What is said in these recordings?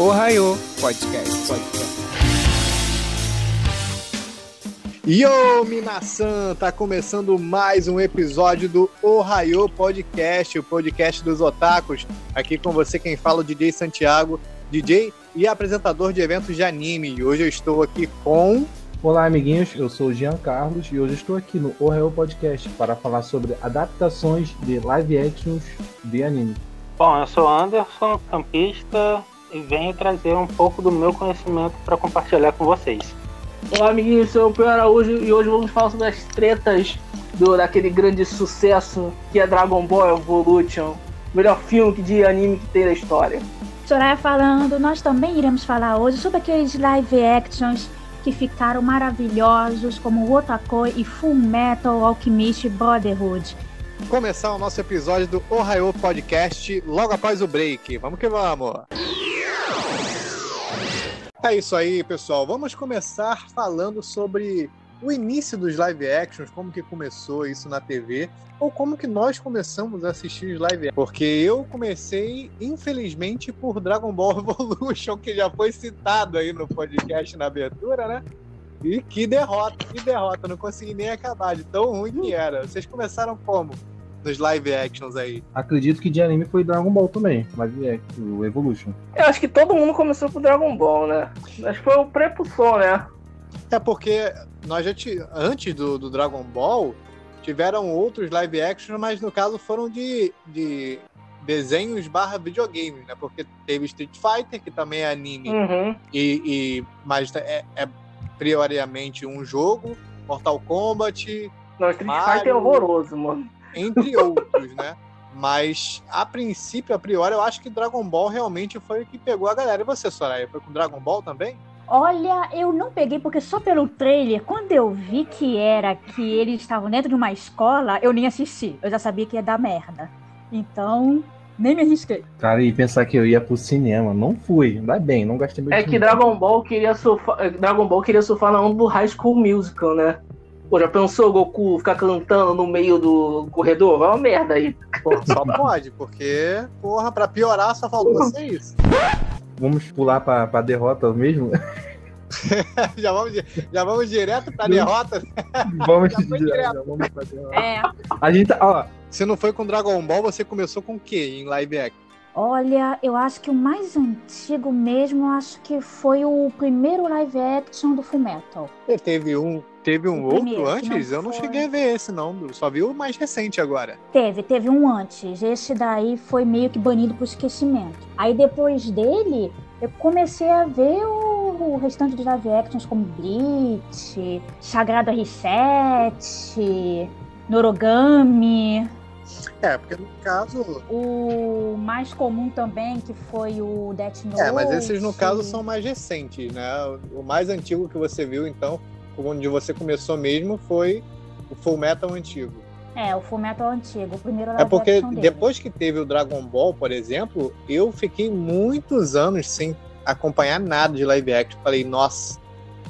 Ohio Podcast. Podcast. Yo, Minasan! Tá começando mais um episódio do Ohio Podcast, o podcast dos otakus. Aqui com você quem fala, o DJ Santiago, DJ e apresentador de eventos de anime. E hoje eu estou aqui com... Olá, amiguinhos. Eu sou o Jean Carlos e hoje estou aqui no Ohio Podcast para falar sobre adaptações de live actions de anime. Bom, eu sou Anderson, campista, e venho trazer um pouco do meu conhecimento para compartilhar com vocês. Olá, amiguinhos, eu sou o Pio Araújo e hoje vamos falar sobre as tretas do, daquele grande sucesso que é Dragon Ball Evolution, o melhor filme de anime que tem na história. Soraya falando, nós também iremos falar hoje sobre aqueles live actions que ficaram maravilhosos, como Otakoi e Full Metal Alchemist Brotherhood. Começar o nosso episódio do Ohio Podcast logo após o break. Vamos que vamos! É isso aí, pessoal. Vamos começar falando sobre o início dos live actions, como que começou isso na TV, ou como que nós começamos a assistir os live actions. Porque eu comecei, infelizmente, por Dragon Ball Evolution, que já foi citado aí no podcast na abertura, né? E que derrota, que derrota. Não consegui nem acabar de tão ruim que era. Vocês começaram como? Nos live actions aí. Acredito que de anime foi Dragon Ball também, live action, o Evolution. Eu acho que todo mundo começou com Dragon Ball, né? Acho que foi o prepulsor, né? É porque nós já t... antes do, do, Dragon Ball tiveram outros live actions, mas no caso foram de, de desenhos barra videogame, né? Porque teve Street Fighter, que também é anime, uhum. e, e, mas é, é prioritariamente um jogo, Mortal Kombat. Não, Street Mario, Fighter é horroroso, mano. Entre outros, né? Mas, a princípio, a priori, eu acho que Dragon Ball realmente foi o que pegou a galera. E você, Soraya, foi com Dragon Ball também? Olha, eu não peguei porque só pelo trailer, quando eu vi que era que eles estavam dentro de uma escola, eu nem assisti. Eu já sabia que ia dar merda. Então, nem me arrisquei. Cara, e pensar que eu ia pro cinema, não fui. Ainda bem, não gastei muito É que Dragon Ball queria surfar, Dragon Ball queria surfar na onda do High School Musical, né? Pô, já pensou o Goku ficar cantando no meio do corredor? Vai uma merda aí. Pô, só pode, porque, porra, pra piorar só faltou ser isso. Vamos pular pra, pra derrota mesmo? já, vamos, já vamos direto pra derrota? Vamos, já direto. Já vamos pra derrota. É. A gente, tá, ó. Se não foi com Dragon Ball, você começou com o quê em live action? Olha, eu acho que o mais antigo mesmo, acho que foi o primeiro live action do Fullmetal. Teve um, teve um outro antes? Não eu não foi. cheguei a ver esse não, só vi o mais recente agora. Teve, teve um antes. Esse daí foi meio que banido por esquecimento. Aí depois dele, eu comecei a ver o, o restante dos live actions como Bleach, Sagrado R7, Norogami. É, porque no caso. O mais comum também, que foi o Death Note. É, mas esses no caso são mais recentes, né? O mais antigo que você viu, então, onde você começou mesmo, foi o Full Metal antigo. É, o Full Metal antigo, o primeiro É porque depois que teve o Dragon Ball, por exemplo, eu fiquei muitos anos sem acompanhar nada de live action. Falei, nossa,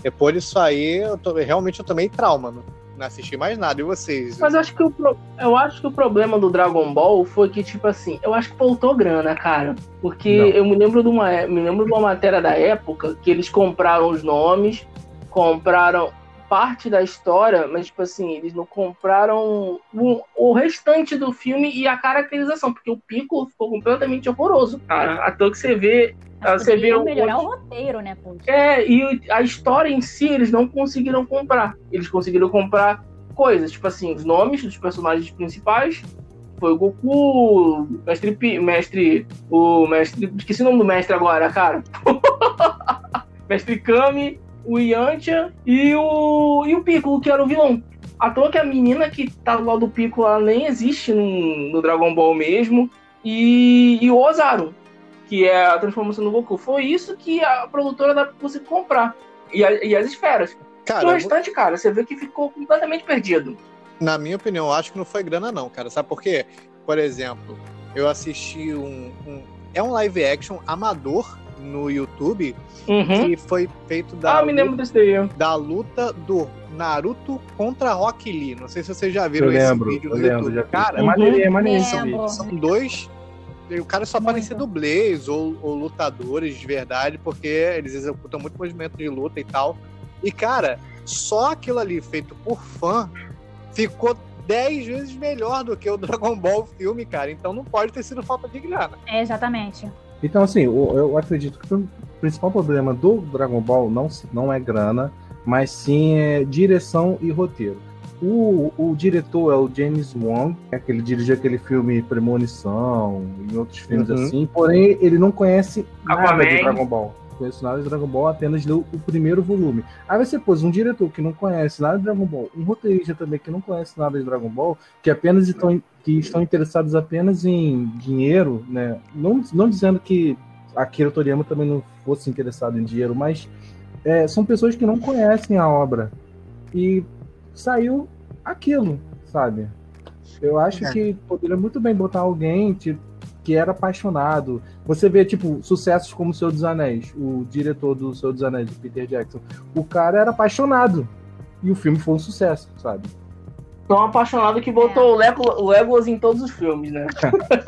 depois disso aí, eu tô, realmente eu tomei trauma, mano não assisti mais nada. E vocês? Mas eu acho que o, pro... eu acho que o problema do Dragon Ball foi que, tipo assim, eu acho que faltou grana, cara. Porque não. eu me lembro, de uma, me lembro de uma matéria da época que eles compraram os nomes, compraram parte da história, mas, tipo assim, eles não compraram o, o restante do filme e a caracterização, porque o Pico ficou completamente horroroso, cara. Até que você vê mas você vê melhorar o roteiro, né? É, e a história em si eles não conseguiram comprar. Eles conseguiram comprar coisas, tipo assim, os nomes dos personagens principais. Foi o Goku, mestre, mestre, o mestre, esqueci o nome do mestre agora, cara. mestre Kami, o Yantia e o e o Piccolo, que era o vilão. À toa que a menina que tá do lado do Piccolo ela nem existe no, no Dragon Ball mesmo. E, e o Ozaru, que é a transformação do Goku. Foi isso que a produtora dá pra você comprar. E, a, e as esferas. Cara, o restante, cara, você vê que ficou completamente perdido. Na minha opinião, eu acho que não foi grana, não, cara. Sabe por quê? Por exemplo, eu assisti um. um é um live action amador no YouTube uhum. que foi feito da, ah, me lembro desse daí. da luta do Naruto contra Rock Lee. Não sei se vocês já viram eu esse lembro, vídeo no lembro, YouTube. Cara, é maneiro, é maneiro. São, são dois o cara só podem ser dublês ou, ou lutadores de verdade, porque eles executam muito movimento de luta e tal. E, cara, só aquilo ali feito por fã ficou 10 vezes melhor do que o Dragon Ball filme, cara. Então não pode ter sido falta de grana. É, exatamente. Então, assim, eu, eu acredito que o principal problema do Dragon Ball não, não é grana, mas sim é direção e roteiro. O, o diretor é o James Wong, é que ele dirigiu aquele filme Premonição e outros filmes Uhum. assim, porém ele não conhece nada Aquaman. de Dragon Ball. Conhece nada de Dragon Ball, apenas leu o primeiro volume. Aí você pôs um diretor que não conhece nada de Dragon Ball, um roteirista também que não conhece nada de Dragon Ball, que apenas estão, que estão interessados apenas em dinheiro, né? Não, não dizendo que Akira Toriyama também não fosse interessado em dinheiro, mas é, são pessoas que não conhecem a obra. E saiu aquilo, sabe? Eu acho É. que poderia muito bem botar alguém tipo, que era apaixonado. Você vê, tipo, sucessos como O Senhor dos Anéis, o diretor do Senhor dos Anéis, o Peter Jackson. O cara era apaixonado. E o filme foi um sucesso, sabe? Tão apaixonado que botou o, Lego, o Legolas em todos os filmes, né?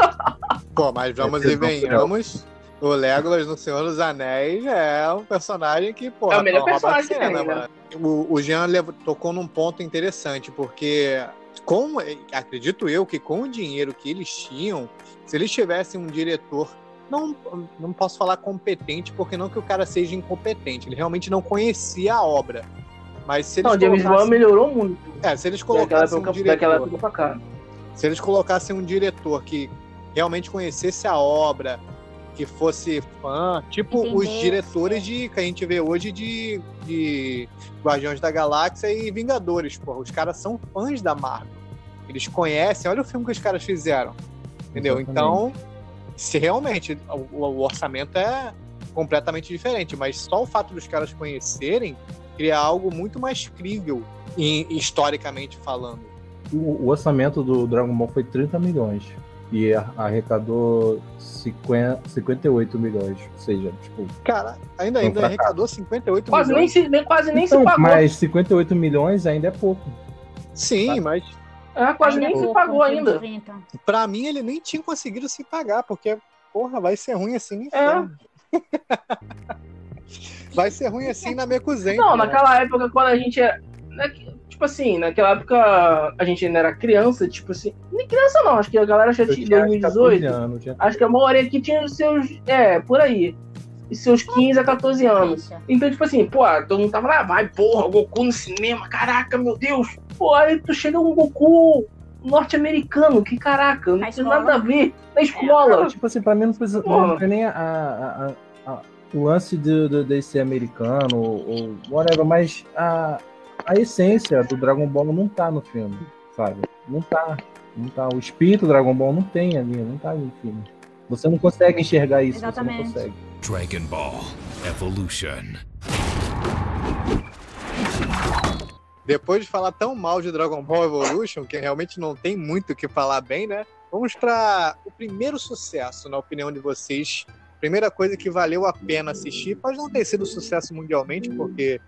Pô, mas vamos É, e venhamos. O Legolas no Senhor dos Anéis é um personagem que, pô, É o melhor personagem que tem, né? mano. O, o Jean tocou num ponto interessante, porque com, acredito eu que com o dinheiro que eles tinham, se eles tivessem um diretor, não, não posso falar competente, porque não que o cara seja incompetente, ele realmente não conhecia a obra. Mas se eles Não, James Wan melhorou muito. é, se eles colocassem um diretor, daquela época pra cá. se eles colocassem um diretor que realmente conhecesse a obra, que fosse fã, tipo os diretores de que a gente vê hoje de, de Guardiões da Galáxia e Vingadores, porra. Os caras são fãs da Marvel. Eles conhecem, olha o filme que os caras fizeram. Entendeu? Exatamente. Então, se realmente o, o orçamento é completamente diferente, mas só o fato dos caras conhecerem cria algo muito mais crível, em- historicamente falando. O, o orçamento do Dragon Ball foi 30 milhões. E arrecadou 50, 58 milhões. Ou seja, tipo. Cara, ainda, um ainda fracasso. arrecadou 58 Quase nem milhões. se, nem, quase nem Então, se pagou. mas 58 milhões ainda é pouco. Sim, mas É, quase Ainda nem é se pouco, pagou filme de ainda. 30. pra mim ele nem tinha conseguido se pagar, porque, porra, vai ser ruim assim no É. inferno. vai ser ruim assim na Mekuzen. Não, cara. naquela época, quando a gente era. Tipo assim, naquela época a gente ainda era criança, tipo assim. Nem criança não, acho que a galera já tinha tinha 2018. 14 anos, já- Acho que a maioria aqui tinha os seus. É, por aí. Seus 15 a 14 anos. Então, tipo assim, pô, todo mundo tava lá, vai, porra, Goku no cinema, caraca, meu Deus. Pô, aí tu chega um Goku norte-americano, que caraca, não tem nada a ver. Na escola. Tipo assim, pra mim não precisa. Porra. Não tem nem a, a- a- a- o lance de, de, de ser americano ou, ou whatever, mas a, a essência do Dragon Ball não tá no filme, sabe? Não tá. Não tá. O espírito do Dragon Ball não tem ali, não tá ali no filme. Você não consegue enxergar isso, Exatamente. você não consegue. Dragon Ball Evolution. Depois de falar tão mal de Dragon Ball Evolution, que realmente não tem muito o que falar bem, né? Vamos para o primeiro sucesso, na opinião de vocês. Primeira coisa que valeu a pena assistir, pode não ter sido sucesso mundialmente, porque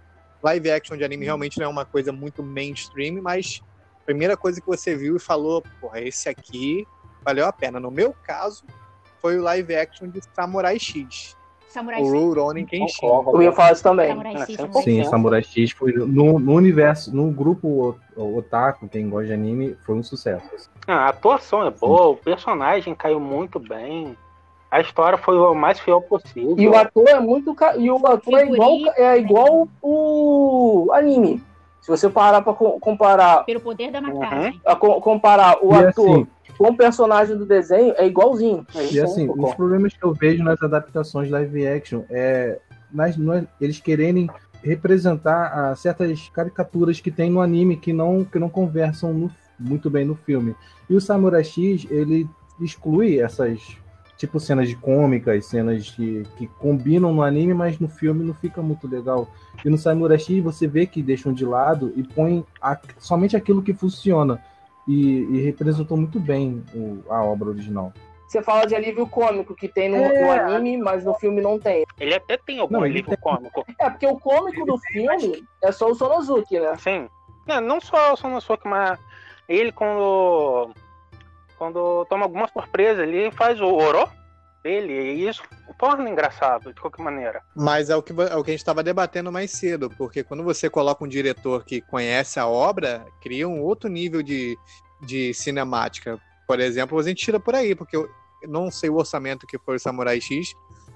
live action de anime realmente não é uma coisa muito mainstream, mas primeira coisa que você viu e falou, porra, esse aqui valeu a pena. No meu caso, foi o live action de Samurai X, Samurai o X. Rurouni Kenshin. Eu ia falar isso também. Samurai X também. Sim, Sim. Samurai X foi no, no universo, no grupo otaku, quem gosta de anime, foi um sucesso. Ah, a atuação é boa, o personagem caiu muito bem. A história foi o mais fiel possível. E o ator é muito. ca- E o ator é igual, é igual o anime. Se você parar pra co- comparar, Pelo poder da maquiagem. a co- comparar o E ator assim, com o personagem do desenho, é igualzinho. É E assim, concordo. os problemas que eu vejo nas adaptações live action é nas, nas- eles quererem representar ah, certas caricaturas que tem no anime que não, que não conversam no- muito bem no filme. E o Samurai X, ele exclui essas tipo cenas de cômicas, cenas que, que combinam no anime, mas no filme não fica muito legal. E no Samurai X você vê que deixam de lado e põem a- somente aquilo que funciona. E, e representou muito bem o- a obra original. Você fala de alívio cômico que tem no, É. no anime, mas no filme não tem. Ele até tem algum Não, ele livro cômico. É, porque o cômico do filme é só o Sonozuki, né? Sim. É, não só o Sonosuke, mas ele quando. Quando toma alguma surpresa ali, faz o oro dele, e isso torna engraçado, de qualquer maneira. Mas é o que, é o que a gente estava debatendo mais cedo, porque quando você coloca um diretor que conhece a obra, cria um outro nível de, de cinemática. Por exemplo, a gente tira por aí, porque eu não sei o orçamento que foi o Samurai X,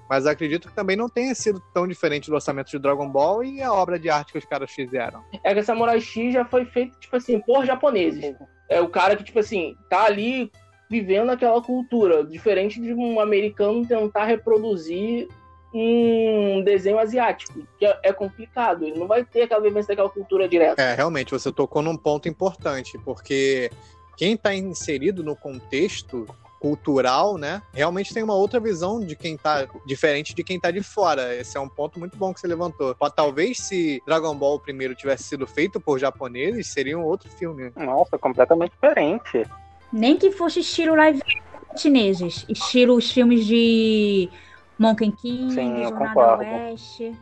mas acredito que também não tenha sido tão diferente do orçamento de Dragon Ball e a obra de arte que os caras fizeram. É que Samurai X já foi feito, tipo assim, por japoneses. É o cara que, tipo assim, tá ali vivendo aquela cultura, diferente de um americano tentar reproduzir um desenho asiático, que é, é complicado, ele não vai ter aquela vivência daquela cultura direta. É, realmente, você tocou num ponto importante, porque quem está inserido no contexto cultural, né? Realmente tem uma outra visão de quem tá diferente de quem tá de fora. Esse é um ponto muito bom que você levantou. Talvez se Dragon Ball primeiro tivesse sido feito por japoneses, seria um outro filme. Nossa, completamente diferente. Nem que fosse estilo live chineses, estilo os filmes de Monkey King, Sim, eu Jornada concordo. Oeste.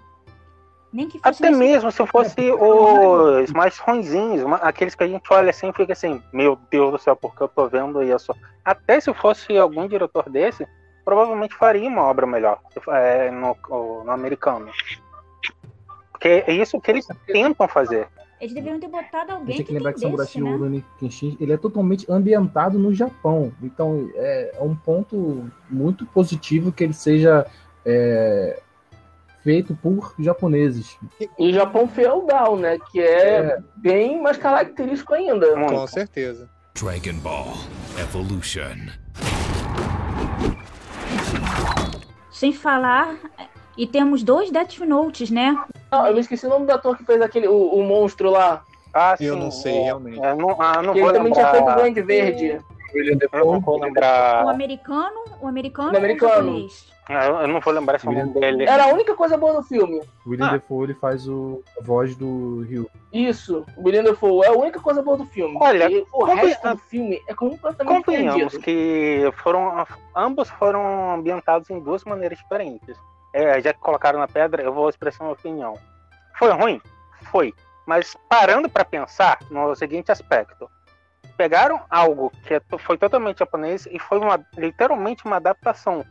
Nem que fosse Até mesmo se fosse os mais ruinzinhos, aqueles que a gente olha assim e fica assim, meu Deus do céu, porque eu tô vendo isso. Até se fosse algum diretor desse, provavelmente faria uma obra melhor é, no, no americano. Porque é isso que eles tentam fazer. Eles deveriam ter botado alguém tem que que lembrar que Samurai X né? Kenshin, ele é totalmente ambientado no Japão. Então, é, é um ponto muito positivo que ele seja é, feito por japoneses. E o Japão feudal, né? Que é, bem mais característico ainda. Com Muito. certeza. Dragon Ball Evolution. Sem falar. E temos dois Death Notes, né? Não, eu me esqueci o nome do ator que fez aquele, o, o monstro lá. Ah, Eu sim, não sei, é, realmente. é, não, ah, não ele também tinha feito o lembrar. Grande Verde. Eu não vou O lembrar. americano, o americano, O americano. o japonês? Eu eu não vou lembrar esse nome dele. Era a única coisa boa no filme. William Ah. Defoe ele faz o, a voz do Ryu. Isso, o William Dafoe é a única coisa boa do filme. Olha, E o resto do filme é completamente Convenhamos perdido. que foram ambos foram ambientados em duas maneiras diferentes. É, já que colocaram na pedra, eu vou expressar uma opinião. Foi ruim? Foi. Mas parando para pensar no seguinte aspecto. Pegaram algo que é foi totalmente japonês e foi uma, literalmente uma adaptação.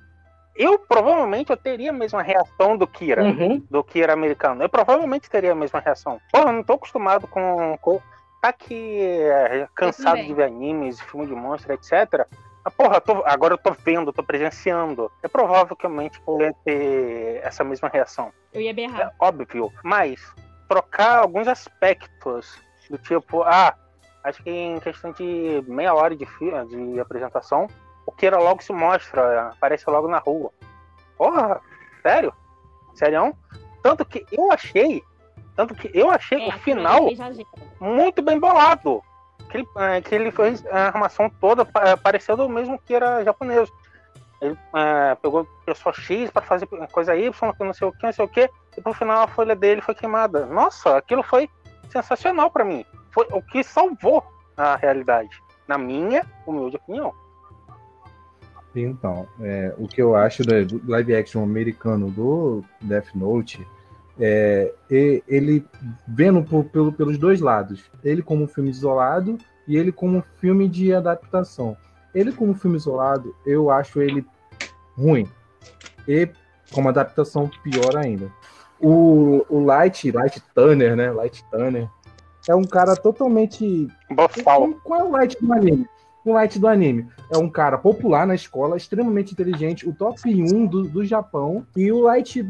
Eu provavelmente eu teria a mesma reação do Kira Uhum. do que era americano. Eu provavelmente teria a mesma reação. Pô, eu não tô acostumado com. com tá aqui é, cansado de ver animes, filme de monstro, etc. Ah, porra, eu tô- agora eu tô vendo, tô presenciando. É provável que eu mente eu ia ter essa mesma reação. Eu ia berrar. É óbvio. Mas trocar alguns aspectos do tipo, ah, acho que em questão de meia hora de, de apresentação, o Kira logo se mostra, aparece logo na rua. Porra, sério? Sério? Tanto que eu achei, tanto que eu achei É, o final muito bem bolado. Que ele, eh, que ele fez a armação toda pa- parecendo o mesmo que era japonês. Ele eh, pegou pessoa X para fazer coisa Y, não sei o que, não sei o que, e pro final a folha dele foi queimada. Nossa, aquilo foi sensacional para mim. Foi o que salvou a realidade, na minha humilde opinião. Então, é, o que eu acho do live action americano do Death Note é ele vendo por- pelo- pelos dois lados. Ele como um filme isolado e ele como um filme de adaptação. Ele como filme isolado, eu acho ele ruim. E como adaptação, pior ainda. O, o Light, Light Turner, né? Light Turner, é um cara totalmente Boçal. qual é o light do anime? O light do anime é um cara popular na escola, extremamente inteligente, o top 1 do, do Japão. E o light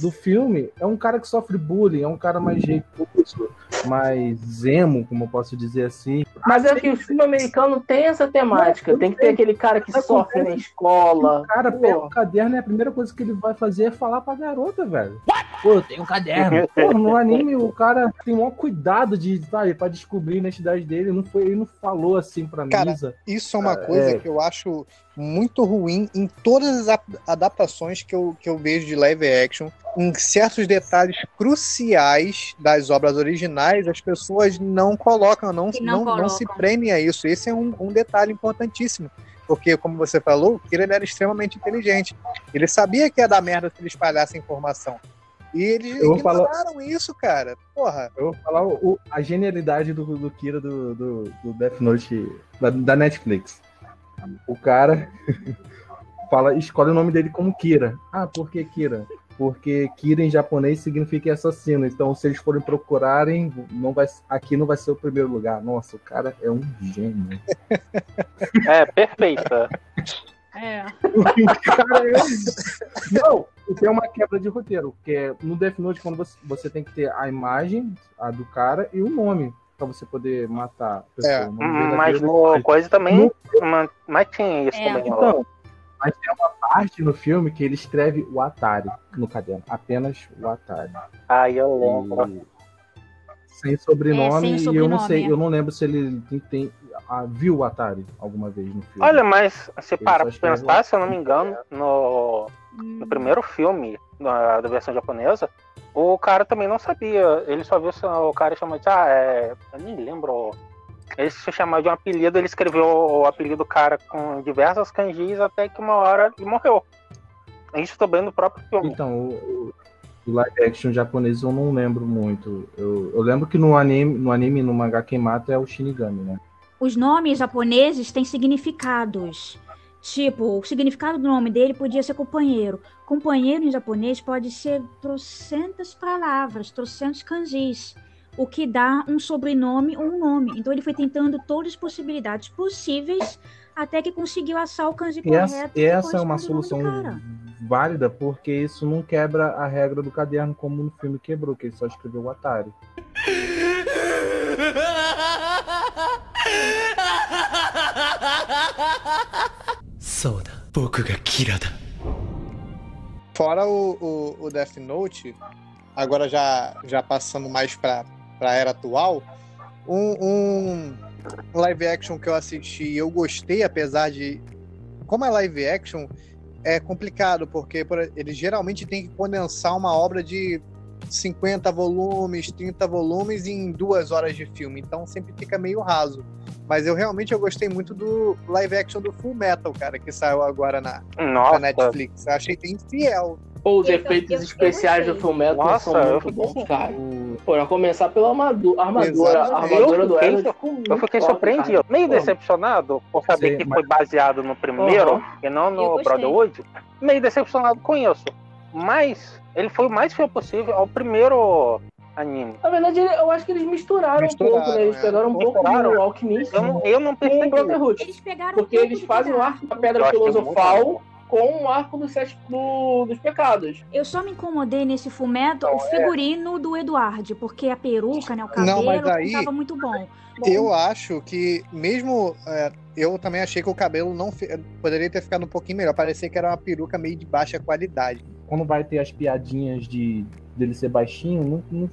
do filme é um cara que sofre bullying, é um cara mais jeitoso, mais emo, como eu posso dizer assim. Mas é que o filme americano tem essa temática. Tem que ter aquele cara que sofre na escola. O cara Pô. pega o caderno e a primeira coisa que ele vai fazer é falar pra garota, velho. Pô, eu tenho um caderno. Pô, no anime o cara tem o maior cuidado de, sabe, pra descobrir a identidade dele. Não foi, ele não falou assim pra Cara, Misa. Isso é uma Ah, coisa é. que eu acho muito ruim em todas as ap- adaptações que eu, que eu vejo de live action. Em certos detalhes cruciais das obras originais, as pessoas não colocam, não, não não, não se colocam. prendem a isso. Esse é um, um detalhe importantíssimo. Porque, como você falou, o Kira ele era extremamente inteligente. Ele sabia que ia dar merda se ele espalhasse a informação. E eles Eu vou falar- ignoraram isso, cara. Porra. Eu vou falar o- o- a genialidade do, do Kira do, do, do Death Note da, da Netflix. O cara fala, escolhe o nome dele como Kira. Ah, por que Kira? Porque Kira em japonês significa assassino. Então, se eles forem procurarem, não vai, aqui não vai ser o primeiro lugar. Nossa, o cara é um gênio. É, perfeita. É. Cara é. Não, tem uma quebra de roteiro, que é no Death Note, quando você, você tem que ter a imagem a do cara e o nome pra você poder matar a pessoa. É. O nome Hum, Mas no coisa também. uma- Mas tinha isso É. também. ó. Então, mas tem uma parte no filme que ele escreve o Atari no caderno. Apenas o Atari. Aí eu lembro. E- Sem sobrenome, É, sem e eu não sobrenome, sei, é. eu não lembro se ele tem, tem- ah, viu o Atari alguma vez no filme. Olha, mas parar só pra pensar, se eu não me engano, no, no primeiro filme da, da versão japonesa, o cara também não sabia. Ele só viu o cara chamou de. Ah, é. Eu nem lembro. Ele se chamava de um apelido, ele escreveu o apelido do cara com diversas kanjis até que uma hora ele morreu. Isso também no próprio filme. Então, o, o- o live action japonês eu não lembro muito. Eu, eu lembro que no anime, no anime, no mangá, quem mata é o Shinigami, né? Os nomes japoneses têm significados. Tipo, o significado do nome dele podia ser companheiro. Companheiro em japonês pode ser trocentas palavras, trocentos kanjis, o que dá um sobrenome ou um nome. Então ele foi tentando todas as possibilidades possíveis até que conseguiu achar o kanji E correto. essa, e essa é uma solução válida, porque isso não quebra a regra do caderno como no filme quebrou, que ele só escreveu o Atari. Fora o, o, o Death Note, agora já, já passando mais pra, pra era atual, um, um live action que eu assisti e eu gostei, apesar de. Como é live action, é complicado, porque por- eles geralmente têm que condensar uma obra de 50 volumes, 30 volumes em duas horas de filme, então sempre fica meio raso. Mas eu realmente eu gostei muito do live action do Full Metal, cara, que saiu agora na, na Netflix. Eu achei bem fiel. Ou os efeitos especiais do gostei. Fullmetal Nossa, são muito bons, cara. O- Pô, a começar pela armadura. Armadura, armadura do Eu fiquei- muito eu fiquei surpreendido, cara. meio Pô, decepcionado por saber Sim, que mas- foi baseado no primeiro Aham. e não no. Brotherhood. Meio decepcionado com isso. Mas ele foi o mais fiel possível ao primeiro anime. Na verdade, eu acho que eles misturaram, Misturaram, um pouco, né? Eles é. pegaram um pouco do Alchemist Eu não, eu não com o percebi. Brotherhood. Eles pegaram Porque um pouco eles fazem o arco da Pedra é Filosofal com o arco dos, sete, do- dos pecados. Eu só me incomodei nesse fumeto o figurino do Eduardo, porque a peruca, né, o cabelo, Não, mas aí- não tava muito bom. Eu acho que, mesmo. é, eu também achei que o cabelo não poderia ter ficado um pouquinho melhor. Parecia que era uma peruca meio de baixa qualidade. Quando vai ter as piadinhas de dele ser baixinho, não, não-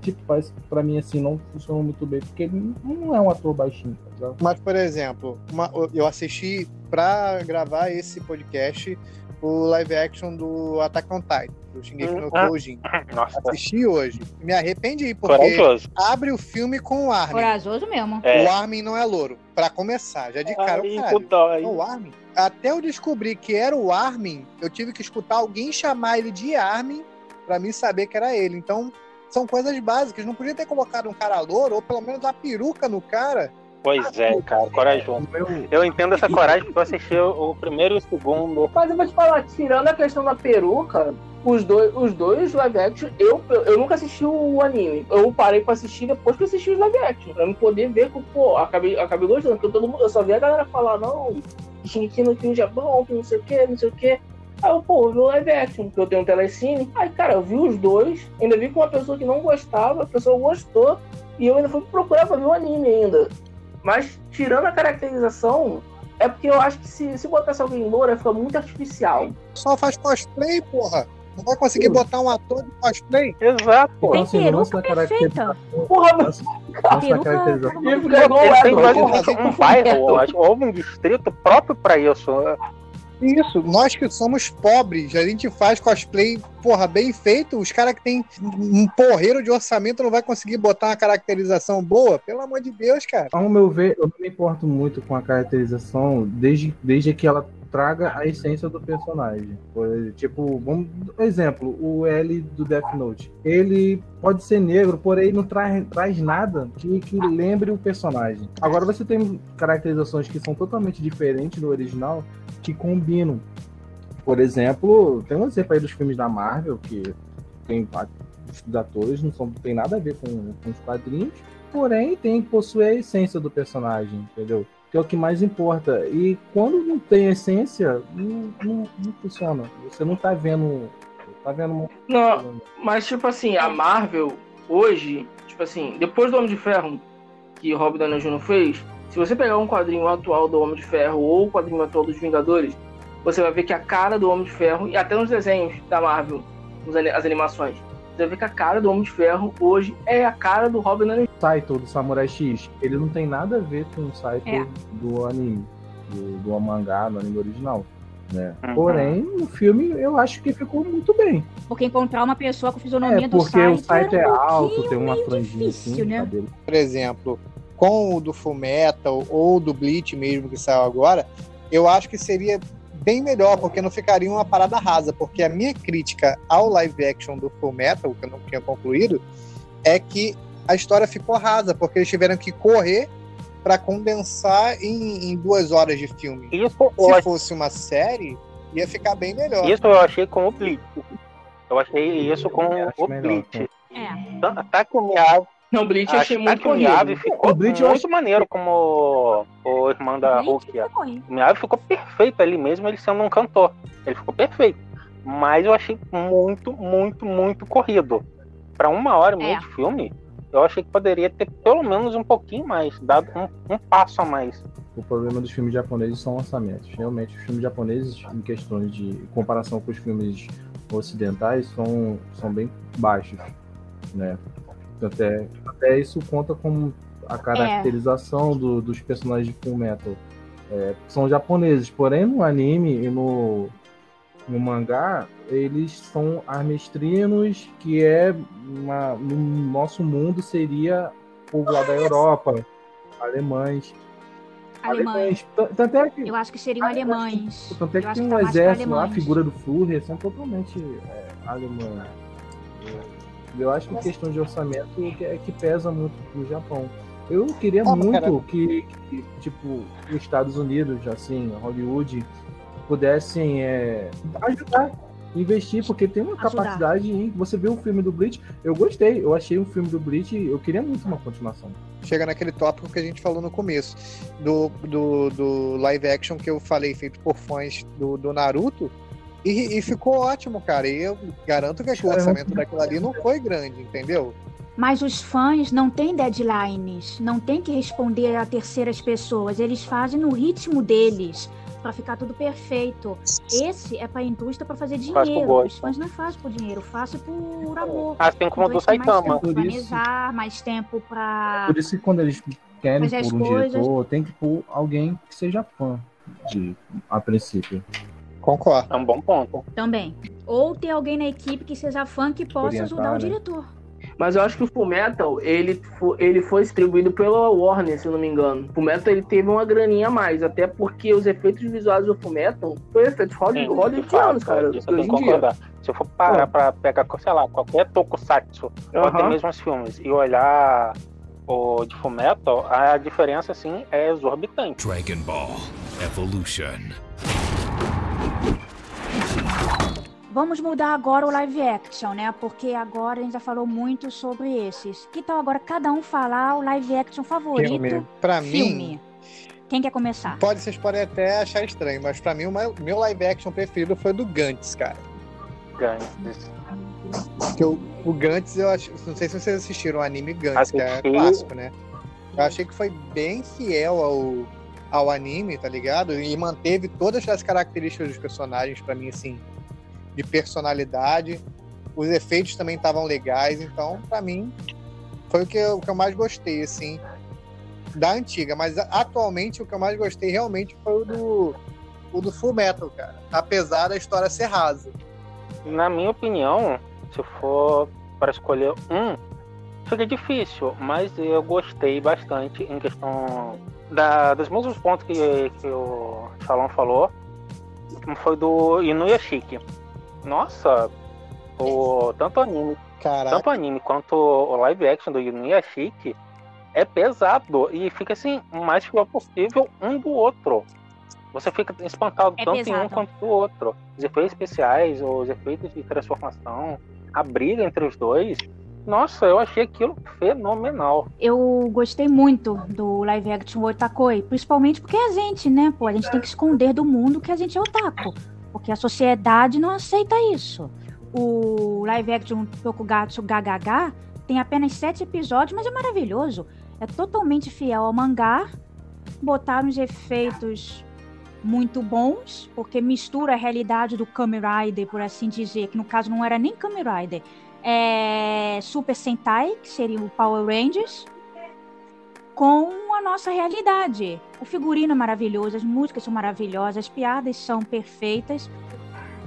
tipo, parece que pra mim assim, não funcionou muito bem, porque ele não é um ator baixinho, tá? Mas, por exemplo, uma- eu assisti pra gravar esse podcast o live action do Attack on Titan, do Shingeki no Ah. Kyojin. Nossa, Assisti hoje. Me arrependi, porque corajoso. abre o filme com o Armin. Corajoso mesmo. É. O Armin não é louro. Pra começar, já de cara Aí, o cara. com dó, aí. O Armin. Até eu descobrir que era o Armin, eu tive que escutar alguém chamar ele de Armin pra mim saber que era ele. Então, são coisas básicas. Não podia ter colocado um cara louro, ou pelo menos uma peruca no cara. Pois é, cara, corajoso. O Eu entendo essa coragem porque eu assisti o o primeiro e o segundo. Mas eu vou te falar, tirando a questão da peruca, os dois, os dois live action, eu, eu nunca assisti o anime. Eu parei pra assistir depois que eu assisti os live action. Pra eu poder ver que, pô, acabei, acabei gostando. Porque todo mundo, eu só vi a galera falar, não, Shingeki no Kyojin é bom, que não sei o que, não sei o que. Aí eu, pô, eu vi o live action, porque eu tenho um telecine. Aí, cara, eu vi os dois, ainda vi com uma pessoa que não gostava, a pessoa gostou, e eu ainda fui procurar pra ver o anime ainda. Mas, tirando a caracterização, é porque eu acho que se, se botasse alguém loura, fica muito artificial. Só faz cosplay, porra. Não vai conseguir botar um ator de cosplay? Exato. então, Tem assim, peruca perfeita. caracterização, Porra, Peruca- caracterização, ele fica igual o Ele tem quase um, bairro, houve um distrito próprio pra isso. Isso, nós que somos pobres, a gente faz cosplay porra, bem feito, os caras que tem um porreiro de orçamento não vai conseguir botar uma caracterização boa? Pelo amor de Deus, cara. Ao meu ver, eu não me importo muito com a caracterização, desde, desde que ela traga a essência do personagem. Tipo, vamos, exemplo, o L do Death Note. Ele pode ser negro, porém não traz, traz nada que, que lembre o personagem. Agora você tem caracterizações que são totalmente diferentes do original, que combinam. Por exemplo, tem um exemplo aí dos filmes da Marvel, que tem os atores não são, tem nada a ver com, com os quadrinhos, porém tem possui a essência do personagem, entendeu? que é o que mais importa. E quando não tem essência, não, não, não funciona. Você não tá vendo. Tá vendo uma... Não, mas tipo assim, a Marvel hoje, tipo assim, depois do Homem de Ferro que Robert Downey Jr. fez, se você pegar um quadrinho atual do Homem de Ferro ou o quadrinho atual dos Vingadores, você vai ver que a cara do Homem de Ferro, e até nos desenhos da Marvel, as animações, você vai ver que a cara do Homem de Ferro hoje é a cara do Robin Downey Saito do Samurai X, ele não tem nada a ver com o Saito é. do anime, do, do mangá, do anime original. Né? Uhum. Porém, no filme eu acho que ficou muito bem. Porque encontrar uma pessoa com fisionomia é, do Saito. Porque o Saito é um alto, tem uma franjinha difícil, assim, né? cabelo. Por exemplo, com o do Fullmetal ou do Bleach mesmo que saiu agora, eu acho que seria bem melhor, porque não ficaria uma parada rasa. Porque a minha crítica ao live action do Full Metal, que eu não tinha concluído, é que a história ficou rasa, porque eles tiveram que correr para condensar em, em, duas horas de filme. Isso, Se fosse uma série, ia ficar bem melhor. Isso eu achei com o Bleach. Eu achei isso com o Bleach. É. Tá, tá com não, o Bleach eu achei muito corrido. Ficou o Bleach muito acho... maneiro como o irmão da Hulk. O Miyavi ficou perfeito ali mesmo, ele sendo um cantor. Ele ficou perfeito. Mas eu achei muito, muito, muito corrido. Para uma hora e meia é. de filme, eu achei que poderia ter pelo menos um pouquinho mais, dado um, um passo a mais. O problema dos filmes japoneses são orçamentos. Realmente, os filmes japoneses, em questões de comparação com os filmes ocidentais, são, são bem baixos. Né? Até, até isso conta como a caracterização é. do, dos personagens de Full Metal. É, são japoneses, porém no anime e no, no mangá eles são armestrinos, que é uma, no nosso mundo seria povo lá da Europa, alemães. Alemães. Tanto é que, Eu acho que seriam alemães. Tanto é que tem um tá exército lá, a figura do Führer, são totalmente é, alemães. Eu acho que a questão de orçamento é que pesa muito pro Japão. Eu queria ah, muito que, que, tipo, os Estados Unidos, assim, Hollywood, pudessem é, ajudar, investir, porque tem uma ajudar. capacidade em. Você vê o filme do Bleach, eu gostei, eu achei um filme do Bleach, eu queria muito uma continuação. Chega naquele tópico que a gente falou no começo, do, do, do live action que eu falei, feito por fãs do, do Naruto e, e, ficou ótimo, cara. E eu garanto que o orçamento daquilo ali não foi grande, entendeu? Mas os fãs não têm deadlines, não tem que responder a terceiras pessoas. Eles fazem no ritmo deles para ficar tudo perfeito. Esse é para a indústria para fazer dinheiro. Os fãs não fazem por dinheiro, façam por amor. Assim como então, do Saitama. Mais tempo planejar, mais tempo para. Por isso que quando eles querem por um coisas... diretor, tem que pôr alguém que seja fã de a princípio. Concordo. É um bom ponto. Também. Ou ter alguém na equipe que seja fã que possa Orientar, ajudar o né? diretor. Mas eu acho que o Fullmetal, ele, ele foi distribuído pela Warner, se eu não me engano. O Fullmetal, ele teve uma graninha a mais, até porque os efeitos visuais do Fullmetal foi efeitos hollywoodianos, cara. Isso eu concordar. Se eu for parar ah. pra pegar, sei lá, qualquer tokusatsu, uh -huh. ou até mesmo os filmes, e olhar o de Fullmetal, a diferença, assim, é exorbitante. Dragon Ball Evolution. Vamos mudar agora o live action, né? Porque agora a gente já falou muito sobre esses. Que tal agora cada um falar o live action favorito? Filme. Pra filme. mim. Quem quer começar? Pode, vocês podem até achar estranho, mas pra mim o meu, live action preferido foi do Gantz, cara. Gantz. Porque o, o Gantz, eu acho. Não sei se vocês assistiram o anime Gantz, que é clássico, né? Eu achei que foi bem fiel ao, ao anime, tá ligado? E manteve todas as características dos personagens, para mim, assim, de personalidade. Os efeitos também estavam legais, então, para mim, foi o que, eu, o que eu mais gostei, assim, da antiga. Mas atualmente, o que eu mais gostei realmente foi o do, o do Full Metal, cara. Apesar da história ser rasa. Na minha opinião, se for para escolher um, fica difícil, mas eu gostei bastante em questão da, dos mesmos pontos que, que o Shalom falou, foi do Inuyashiki. Nossa, o, tanto anime, Caraca. tanto anime quanto o live action do Inuyashiki é pesado e fica assim, o mais fiel possível um do outro. Você fica espantado É tanto em um pesado. quanto do outro. Os efeitos especiais, os efeitos de transformação, a briga entre os dois. Nossa, eu achei aquilo fenomenal. Eu gostei muito do live action Otakoi, principalmente porque a gente, né, pô, a gente tem que esconder do mundo que a gente é otaku, porque a sociedade não aceita isso. O live action Tokugatsu GHH tem apenas sete episódios, mas é maravilhoso. É totalmente fiel ao mangá, botaram os efeitos muito bons, porque mistura a realidade do Kamen Rider, por assim dizer, que no caso não era nem Kamen Rider, é Super Sentai, que seria o Power Rangers, com a nossa realidade. O figurino é maravilhoso, as músicas são maravilhosas, as piadas são perfeitas.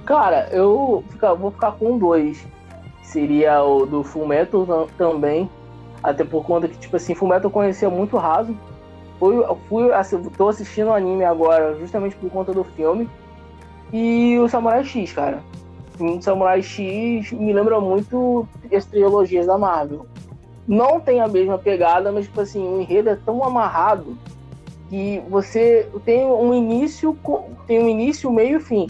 Cara, eu vou ficar com dois. Seria o do Fullmetal tam- também. Até por conta que, tipo assim, Fullmetal eu conhecia muito raso. Fui, fui, assi- tô assistindo o anime agora justamente por conta do filme. E o Samurai X, cara. O Samurai X me lembra muito as trilogias da Marvel. Não tem a mesma pegada, mas, tipo assim, o enredo é tão amarrado que você tem um início, tem um início, meio e fim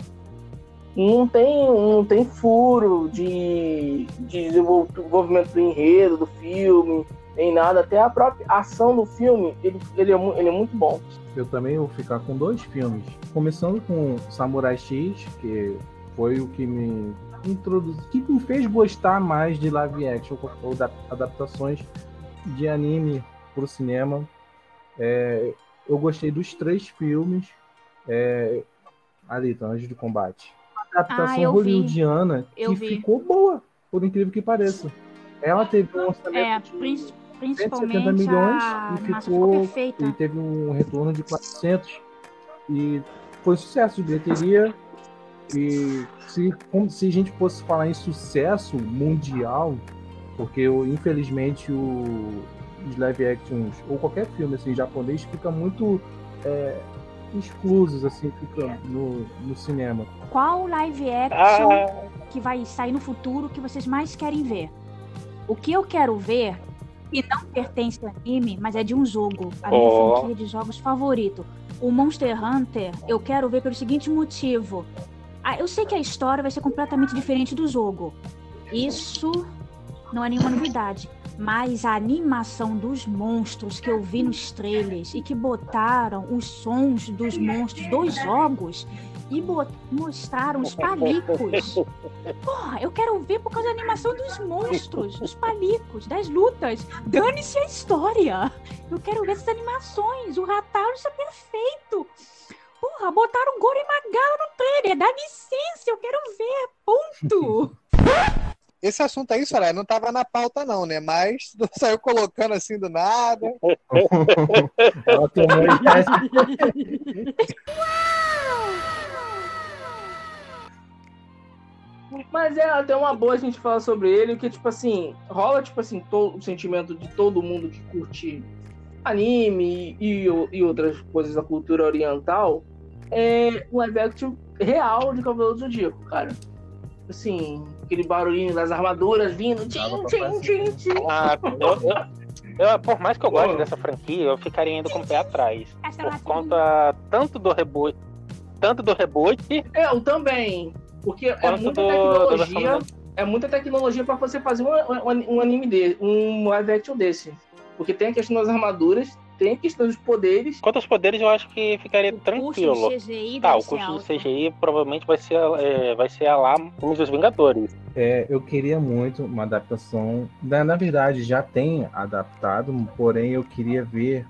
não tem, não tem furo de, de desenvolvimento do enredo, do filme, nem nada. Até a própria ação do filme, ele, ele, é, ele é muito bom. Eu também vou ficar com dois filmes. Começando com Samurai X, que foi o que me introduziu, que me fez gostar mais de live action ou da, adaptações de anime para o cinema. É, eu gostei dos três filmes. É, Alita, Anjos de Combate. A adaptação Ah, hollywoodiana que vi. ficou boa, por incrível que pareça. Ela teve um orçamento É, de prin- 170 principalmente milhões a e ficou ficou ele teve um retorno de 400 e foi um sucesso de bilheteria e se, como se a gente fosse falar em sucesso mundial porque o- infelizmente o, os live actions ou qualquer filme assim japonês fica muito é, exclusos assim fica no, no cinema Qual live action Ah, que vai sair no futuro que vocês mais querem ver? O que eu quero ver, que não pertence ao anime, mas é de um jogo, a minha Ó. franquia de jogos favorito. O Monster Hunter, eu quero ver pelo seguinte motivo. Ah, eu sei que a história vai ser completamente diferente do jogo. Isso não é nenhuma novidade. Mas a animação dos monstros que eu vi nos trailers e que botaram os sons dos monstros dos jogos e mostraram os palicos. Porra, eu quero ver por causa da animação dos monstros, dos palicos, das lutas. Dane-se a história. Eu quero ver essas animações. O Rataro está perfeito. Porra, botaram o Goro e Magala no trailer. Dá licença, eu quero ver. Ponto. Esse assunto aí, Soraya, não tava na pauta, não, né? Mas saiu colocando assim do nada. ela tomou esse- Mas é até uma boa a gente falar sobre ele, que, tipo assim, rola, tipo assim, to- o sentimento de todo mundo que curte anime e, e outras coisas da cultura oriental, é um live action real de Cavaleiro do Zodíaco, cara. Assim, aquele barulhinho das armaduras vindo, tchim, tchim, tchim, tchim. ah, eu- eu- por mais que eu goste dessa franquia, eu ficaria ainda com o pé atrás. Por conta tanto do reboot, tanto do reboot É, eu também. Porque é muita do, do tecnologia. versão- É muita tecnologia pra você fazer um, um- um anime desse, um live action desse. Porque tem a questão das armaduras, tem a questão dos poderes. Quanto aos poderes, eu acho que ficaria O tranquilo. custo CGI Tá, o custo do. CGI provavelmente vai ser, é, vai ser a lá Filmes dos Vingadores. É, eu queria muito uma adaptação. Na, na verdade, já tem adaptado, porém eu queria ver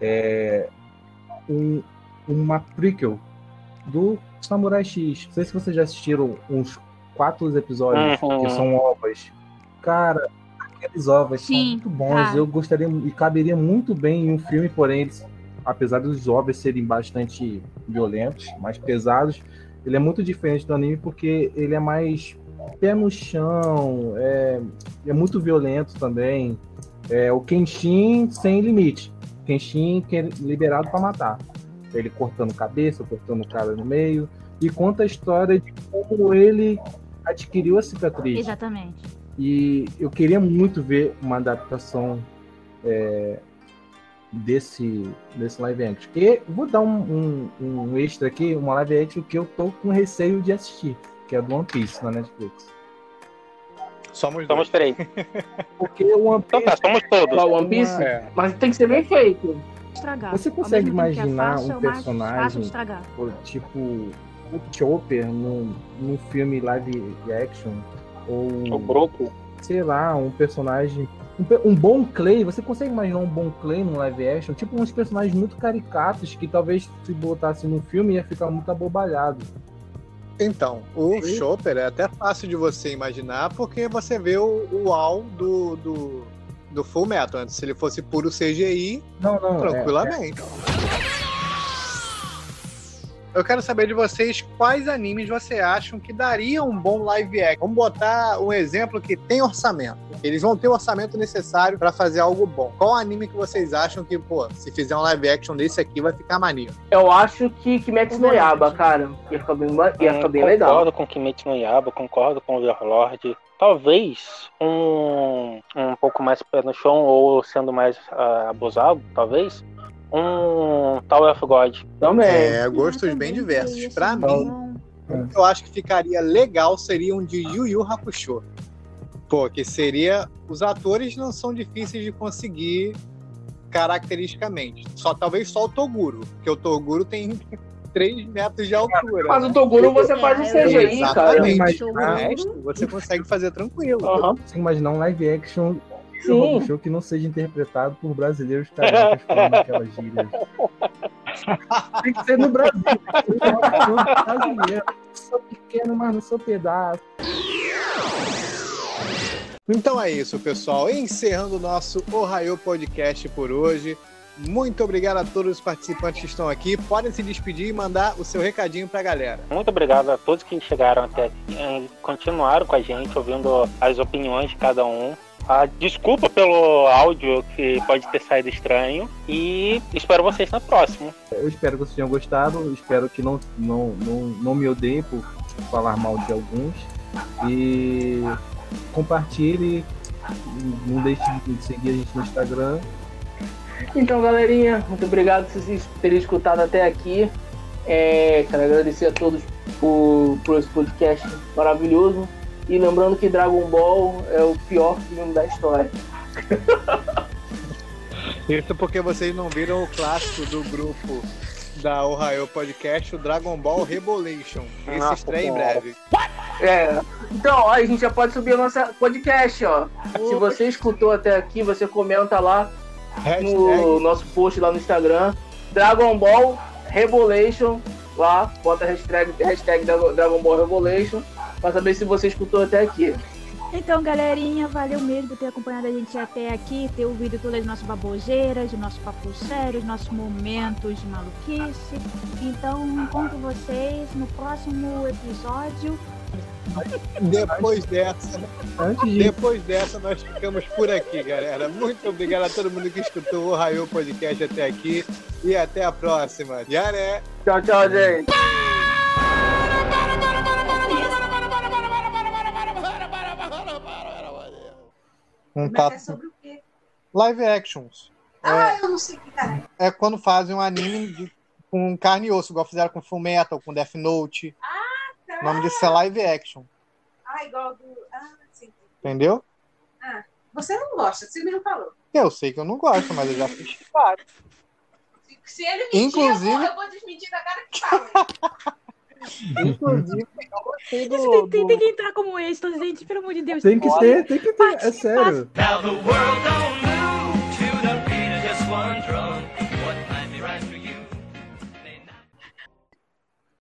é, um- uma prequel do Samurai X. Não sei se vocês já assistiram uns quatro episódios Uhum. que são ovas. Cara, aqueles ovos são Sim, muito bons. tá. Eu gostaria e caberia muito bem em um filme, porém, eles, apesar dos ovos serem bastante violentos, mais pesados, ele é muito diferente do anime porque ele é mais pé no chão, é, é muito violento também. É o Kenshin sem limite. Kenshin que é liberado para matar. Ele cortando cabeça, cortando o cara no meio. E conta a história de como ele adquiriu a cicatriz. Exatamente. E eu queria muito ver uma adaptação é, desse, desse live action. E vou dar um, um, um extra aqui, uma live action que eu tô com receio de assistir, que é do One Piece na Netflix. Somos. Somos três. Porque o One Então Piece. tá, somos todos. Qual One Piece? É. Mas tem que ser bem feito. Estragar. Você consegue é imaginar fácil, um é o personagem- tipo o Chopper num, num filme live action ou O grupo. sei lá um personagem um, um bom Clay você consegue imaginar um bom Clay no live action tipo uns personagens muito caricatos que talvez se botasse no filme ia ficar muito abobalhado Então, o Chopper é até fácil de você imaginar, porque você vê o, o Al do, do, do Full Metal. Antes, se ele fosse puro CGI, não não é- tranquilamente. Eu quero saber de vocês quais animes você acham que dariam um bom live action. Vamos botar um exemplo que tem orçamento. Eles vão ter o orçamento necessário para fazer algo bom. Qual anime que vocês acham que, pô, se fizer um live action desse aqui vai ficar maneiro? Eu acho que Kimetsu no Yaba, cara. Ia ficar bem, ia ficar bem legal. Concordo com Kimetsu no Yaba, concordo com o Overlord. Talvez um, um pouco mais pé no chão ou sendo mais ah, abusado, talvez. Um Tower of God. Também. É, gostos bem diversos. Pra mim, eu acho que ficaria legal seria um de Yu Yu Hakusho. Pô, que seria. Os atores não são difíceis de conseguir caracteristicamente. Só talvez só o Toguro, porque o Toguro tem 3 metros de altura. Mas o Toguro você É, faz eu- CGI, cara. Exatamente. Mas- O resto você consegue fazer tranquilo. Aham. você imaginar um live action Sim. um show que não seja interpretado por brasileiros caracas falando aquelas gírias. Tem que ser no Brasil. Brasileiro. Sou pequeno, mas não sou pedaço. Então é isso, pessoal. Encerrando o nosso Ohio Podcast por hoje. Muito obrigado a todos os participantes que estão aqui. Podem se despedir e mandar o seu recadinho pra galera. Muito obrigado a todos que chegaram até aqui e continuaram com a gente, ouvindo as opiniões de cada um. Ah, desculpa pelo áudio que pode ter saído estranho e espero vocês na próxima. Eu espero que vocês tenham gostado. Espero que não, não, não, não me odeiem por falar mal de alguns. E compartilhe. Não deixe de seguir a gente no Instagram. Então, galerinha, muito obrigado por vocês terem escutado até aqui. É, quero agradecer a todos por, por esse podcast maravilhoso. E lembrando que Dragon Ball é o pior filme da história. Isso porque vocês não viram o clássico do grupo da Ohio Podcast, o Dragon Ball Rebolation. Esse Nossa estreia em breve. É. Então, ó, a gente já pode subir o nosso podcast, ó. Se você escutou até aqui, você comenta lá no nosso post lá no Instagram. Dragon Ball Revolution. Lá, bota a hashtag, hashtag Dragon Dragon Ball Revolution. Pra saber se você escutou até aqui. Então, galerinha, valeu mesmo por ter acompanhado a gente até aqui, ter ouvido todas as nossas baboseiras, o nosso papo sério, os nossos momentos de maluquice. Então, encontro vocês no próximo episódio. Depois dessa, Antes de depois dessa, nós ficamos por aqui, galera. Muito obrigado a todo mundo que escutou o Ohio Podcast até aqui. E até a próxima. Já né? Tchau, tchau, gente. Um Mas é sobre o quê? Live actions. Ah, eu não sei o que cara. É quando fazem um anime de- com carne e osso, igual fizeram com Full Metal, com Death Note. O nome disso é live action. Ah, igual do. Ah, sim. Entendeu? Você não gosta, você mesmo falou. Eu sei que eu não gosto, mas eu já fiz vários. Se ele mentir, Inclusive- eu, vou, eu vou desmentir da cara que fala. Inclusive, eu gostei do, tem, tem, tem que entrar como extra, gente, pelo amor de Deus. Tem que ter, tem que ter, é sério. Now the world don't move to the beat of just one drum.